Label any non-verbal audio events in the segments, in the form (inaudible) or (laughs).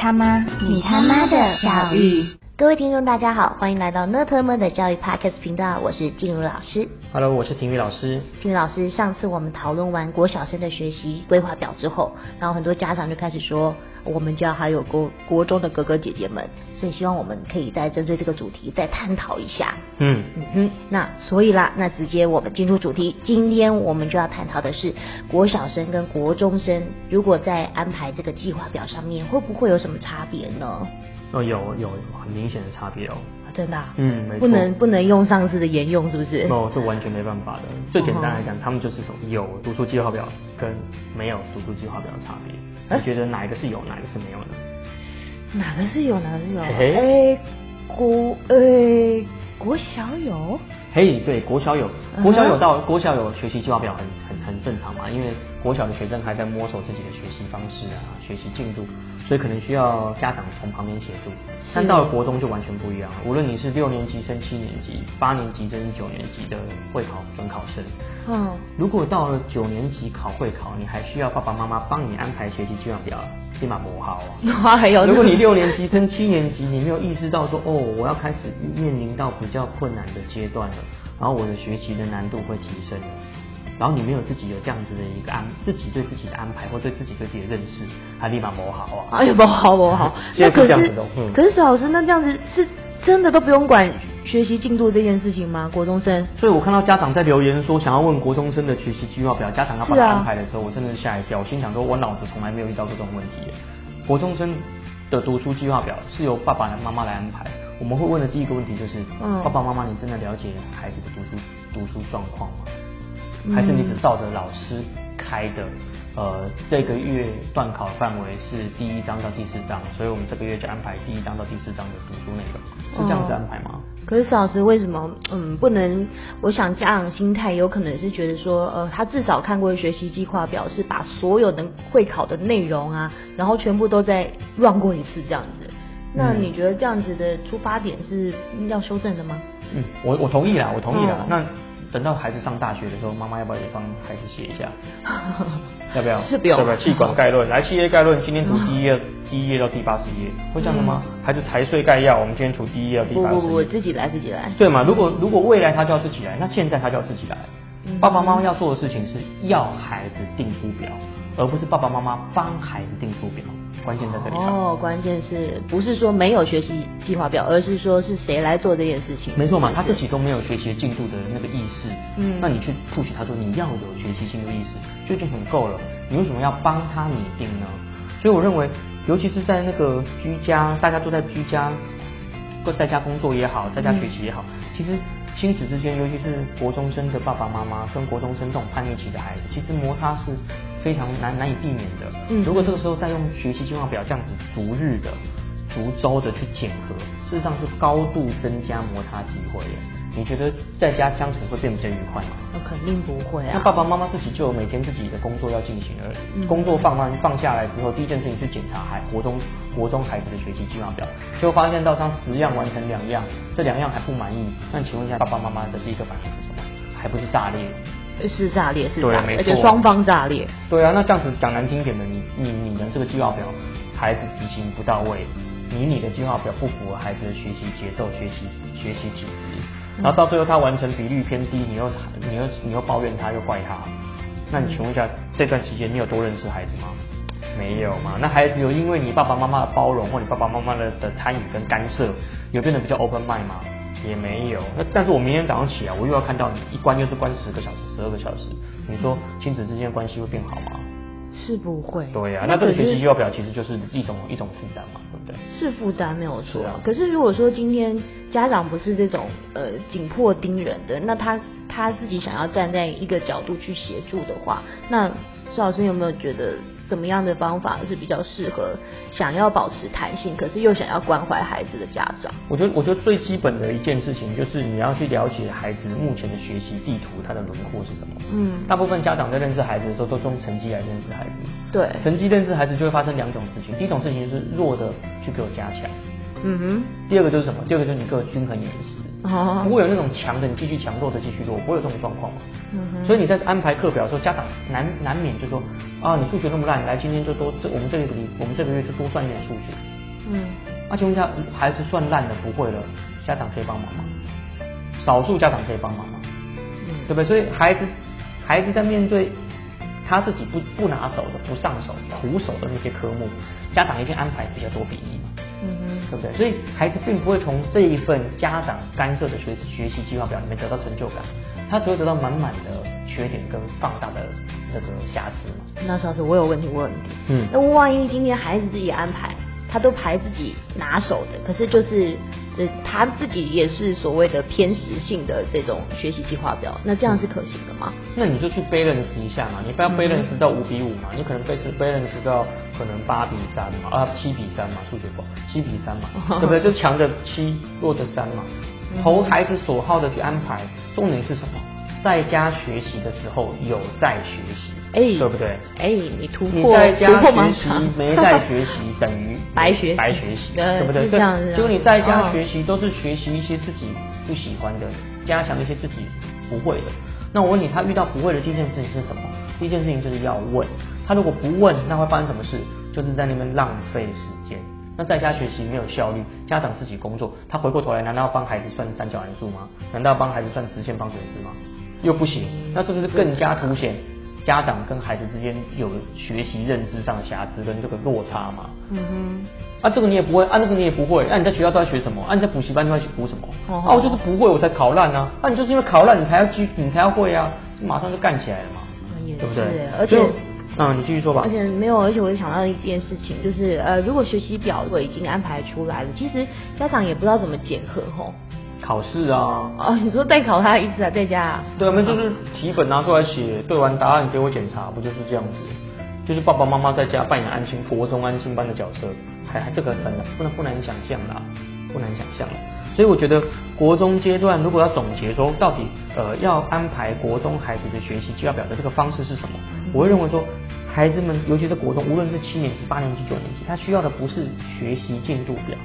他妈，你他妈的教育。各位听众，大家好，欢迎来到呢特们的教育 Podcast 频道，我是静茹老师。Hello，我是婷宇老师。婷宇老师，上次我们讨论完国小生的学习规划表之后，然后很多家长就开始说，我们家还有国国中的哥哥姐姐们，所以希望我们可以再针对这个主题再探讨一下。嗯，嗯哼，那所以啦，那直接我们进入主题。今天我们就要探讨的是国小生跟国中生，如果在安排这个计划表上面，会不会有什么差别呢？哦，有有有很明显的差别哦。啊真的、啊？嗯，没错。不能不能用上次的沿用，是不是？哦，这完全没办法的。最简单来讲，他们就是有读书计划表跟没有读书计划表的差别。哎你觉得哪一个是有，哪一个是没有呢？哪个是有，哪个是有？嘿嘿哎，国哎国小有，嘿，对，国小有国小有到国小有学习计划表很很很正常嘛，因为国小的学生还在摸索自己的学习方式啊，学习进度，所以可能需要家长从旁边协助。但到了国中就完全不一样了，无论你是六年级升七年级、八年级升九年级的会考准考生，嗯，如果到了九年级考会考，你还需要爸爸妈妈帮你安排学习计划表，立马磨好啊。(laughs) 还有如果你六年级升七年级，你没有意识到说，哦，我要开始面临到比较困难的阶段了，然后我的学习的难度会提升了，然后你没有自己有这样子的一个安，自己对自己的安排或对自己对自己的认识，还立马磨好啊。哎呀，磨好磨好，(laughs) 现在那可这样子的，嗯可是史老师，那这样子是真的都不用管学习进度这件事情吗？国中生？所以我看到家长在留言说想要问国中生的学习计划表，家长要把它是啊安排的时候，我真的是吓一跳。我心想说，我脑子从来没有遇到过这种问题耶。国中生的读书计划表是由爸爸妈妈来安排。我们会问的第一个问题就是，嗯爸爸妈妈，你真的了解孩子的读书读书状况吗？嗯还是你只照着老师开的？呃，这个月段考范围是第一章到第四章，所以我们这个月就安排第一章到第四章的读书内容，是这样子安排吗？可是史老师为什么嗯不能？我想家长心态有可能是觉得说，呃，他至少看过学习计划表，是把所有能会考的内容啊，然后全部都再 run 过一次这样子。那嗯你觉得这样子的出发点是要修正的吗？嗯，我我同意啦，我同意啦。嗯那等到孩子上大学的时候，妈妈要不要也帮孩子写一下？(laughs) 要不要？是不要对不对？气管概论，来企业概论，今天读第一页，(laughs) 第一页到第八十页，会这样的吗？还是财税概要，我们今天读第一页到第八十不不不，页？自己来自己来。对嘛？如果如果未来他就要自己来，那现在他就要自己来。嗯爸爸妈妈要做的事情是要孩子定出表，而不是爸爸妈妈帮孩子定出表。关键在这里。哦，关键是不是说没有学习计划表，而是说是谁来做这件事情？没错嘛，他自己都没有学习进度的那个意识，嗯那你去 push 他说你要有学习进度意识，就已经很够了，你为什么要帮他拟定呢？所以我认为，尤其是在那个居家，大家都在居家，各在家工作也好，在家学习也好，其实亲子之间，尤其是国中生的爸爸妈妈跟国中生这种叛逆期的孩子，其实摩擦是非常难难以避免的。嗯如果这个时候再用学习计划表这样子逐日的、逐周的去检核，事实上是高度增加摩擦机会耶。你觉得在家相处会变比较愉快吗？那肯定不会啊。那爸爸妈妈自己就有每天自己的工作要进行了，嗯工作放完放下来之后，第一件事情去检查孩国中国中孩子的学习计划表，结果发现到他十样完成两样，这两样还不满意，那请问一下爸爸妈妈的第一个反应是什么？还不是炸裂？是炸裂，是炸裂，对而且双方炸裂。对啊，那这样子讲难听点的，你你你的这个计划表孩子执行不到位，你你的计划表不符合孩子的学习节奏、学习学习体质，然后到最后他完成比率偏低，你又你又你又抱怨他，又怪他，那你请问一下，这段期间你有多认识孩子吗？没有嘛？那孩子有因为你爸爸妈妈的包容或你爸爸妈妈的的参与跟干涉，有变得比较 open mind 吗？也没有。那但是我明天早上起来，我又要看到你一关就是关十个小时、十二个小时，你说亲子之间的关系会变好吗？是不会。对呀、那这个学习计划表其实就是一种一种负担嘛，对不对？是负担没有错啊可是如果说今天家长不是这种呃紧迫盯人的，那他他自己想要站在一个角度去协助的话，那邵老师有没有觉得怎么样的方法是比较适合想要保持弹性，可是又想要关怀孩子的家长？我觉得，我觉得最基本的一件事情就是你要去了解孩子目前的学习地图，它的轮廓是什么。嗯，大部分家长在认识孩子的时候，都是用成绩来认识孩子。对，成绩认识孩子就会发生两种事情，第一种事情就是弱的去给我加强，嗯哼第二个就是什么？第二个就是你给我均衡饮食。哼，哦，不会有那种强的你继续强，弱的继续弱，不会有这种状况嘛。嗯哼，所以你在安排课表的时候，家长难难免就说啊，你数学那么烂，来今天就多这我们这个礼我们这个月就多算一点数学。嗯，那请问一下，孩子算烂的不会了，家长可以帮忙吗？少数家长可以帮忙吗？嗯，对不对？所以孩子孩子在面对他自己不不拿手的、不上手、苦手的那些科目，家长一定安排比较多比例嘛。嗯哼，对不对？所以孩子并不会从这一份家长干涉的学学习计划表里面得到成就感，他只会得到满满的缺点跟放大的那个瑕疵嘛。那老师，我有问题，我有问题。嗯，那万一今天孩子自己安排？他都排自己拿手的，可是就是这他自己也是所谓的偏食性的这种学习计划表，那这样是可行的吗？那你就去 balance 一下嘛，你不要 balance 到五比五嘛，你可能 balance balance 到可能八比三嘛，啊七比三嘛，数学不好，七比三嘛，(laughs) 对不对？就强的七，弱的三嘛，投孩子所好的去安排，重点是什么？在家学习的时候有在学习，哎，对不对？哎，你突破你在家学习没在学习等于 (laughs) 白学白学习，对不对？对，就你在家学习都是学习一些自己不喜欢的，加强一些自己不会的。那我问你，他遇到不会的第一件事情是什么？第一件事情就是要问。他如果不问，那会发生什么事？就是在那边浪费时间。那在家学习没有效率，家长自己工作，他回过头来，难道要帮孩子算三角函数吗？难道要帮孩子算直线方程式吗？又不行，那是不是更加凸显家长跟孩子之间有学习认知上的瑕疵跟这个落差嘛？嗯哼，啊，这个你也不会，啊，那个你也不会，那你在学校都在学什么？啊，你在补习班都在补什么？啊，我就是不会，我才考烂啊！啊，你就是因为考烂，你才要去，你才要会啊，马上就干起来了嘛，对不对？而且，嗯，你继续说吧。而且没有，而且我就想到一件事情，就是呃，如果学习表如果已经安排出来了，其实家长也不知道怎么检核吼。考试啊！哦，你说代考他的意思啊，在家？啊对，我们就是题本拿出来写，对完答案给我检查，不就是这样子？就是爸爸妈妈在家扮演安心国中安心班的角色，还还这个很不能不难想象啦，不难想象了。所以我觉得国中阶段如果要总结说，到底呃要安排国中孩子的学习就要表的这个方式是什么？我会认为说。孩子们，尤其是国中，无论是七年级、八年级、九年级，他需要的不是学习进度表，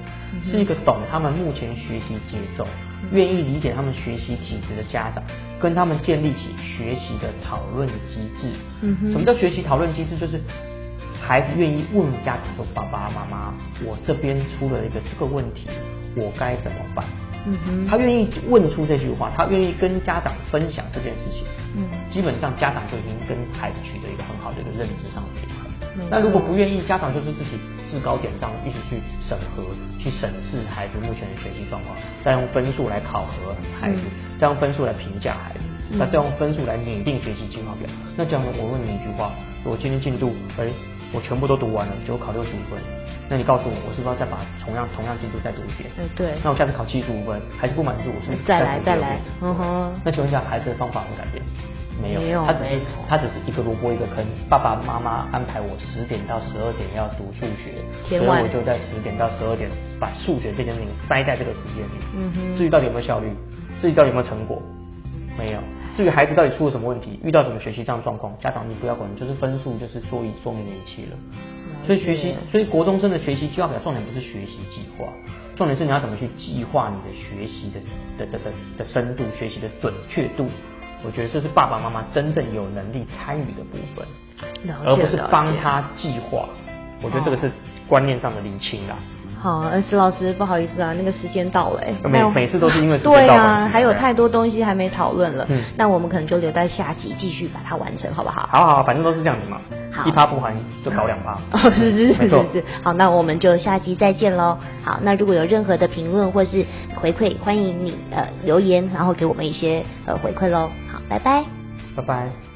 是一个懂他们目前学习节奏、愿意理解他们学习体质的家长，跟他们建立起学习的讨论机制。嗯什么叫学习讨论机制？就是孩子愿意问家长说：“爸爸妈妈，我这边出了一个这个问题，我该怎么办？”嗯哼，他愿意问出这句话，他愿意跟家长分享这件事情。嗯，基本上家长就已经跟孩子取得一个很好的一个认知上的平衡。那如果不愿意，家长就是自己制高点上一直去审核、去审视孩子目前的学习状况，再用分数来考核孩子，再用分数来评价孩子，那再用分数来拟定学习计划表。那这样我问你一句话：我今天进度，哎，我全部都读完了，结果考六十五分。那你告诉我，我是不是要再把同样同样进度再读一遍？嗯，对。那我下次考七十五分还是不满足，我是再来再来。嗯哼。那请问一下，孩子的方法有改变？没有，他只是他只是一个萝卜一个坑。爸爸妈妈安排我十点到十二点要读数学，所以我就在十点到十二点把数学这件事情塞在这个时间里。嗯哼。至于到底有没有效率，至于到底有没有成果，没有。至于孩子到底出了什么问题，遇到什么学习上状况，家长你不要管，就是分数就是说一说明的一切了。所以学习，所以国中生的学习计划表重点不是学习计划，重点是你要怎么去计划你的学习的的的的的深度，学习的准确度。我觉得这是爸爸妈妈真正有能力参与的部分，而不是帮他计划。我觉得这个是观念上的厘清啦。好，石老师，不好意思啊，那个时间到了，哎，每每次都是因为对啊，还有太多东西还没讨论了，嗯，那我们可能就留在下集继续把它完成，好不好？好好，反正都是这样子嘛，好，一趴不还就搞两趴，(laughs) 哦，是是是是是，好，那我们就下集再见喽。好，那如果有任何的评论或是回馈，欢迎你呃留言，然后给我们一些呃回馈喽。好，拜拜，拜拜。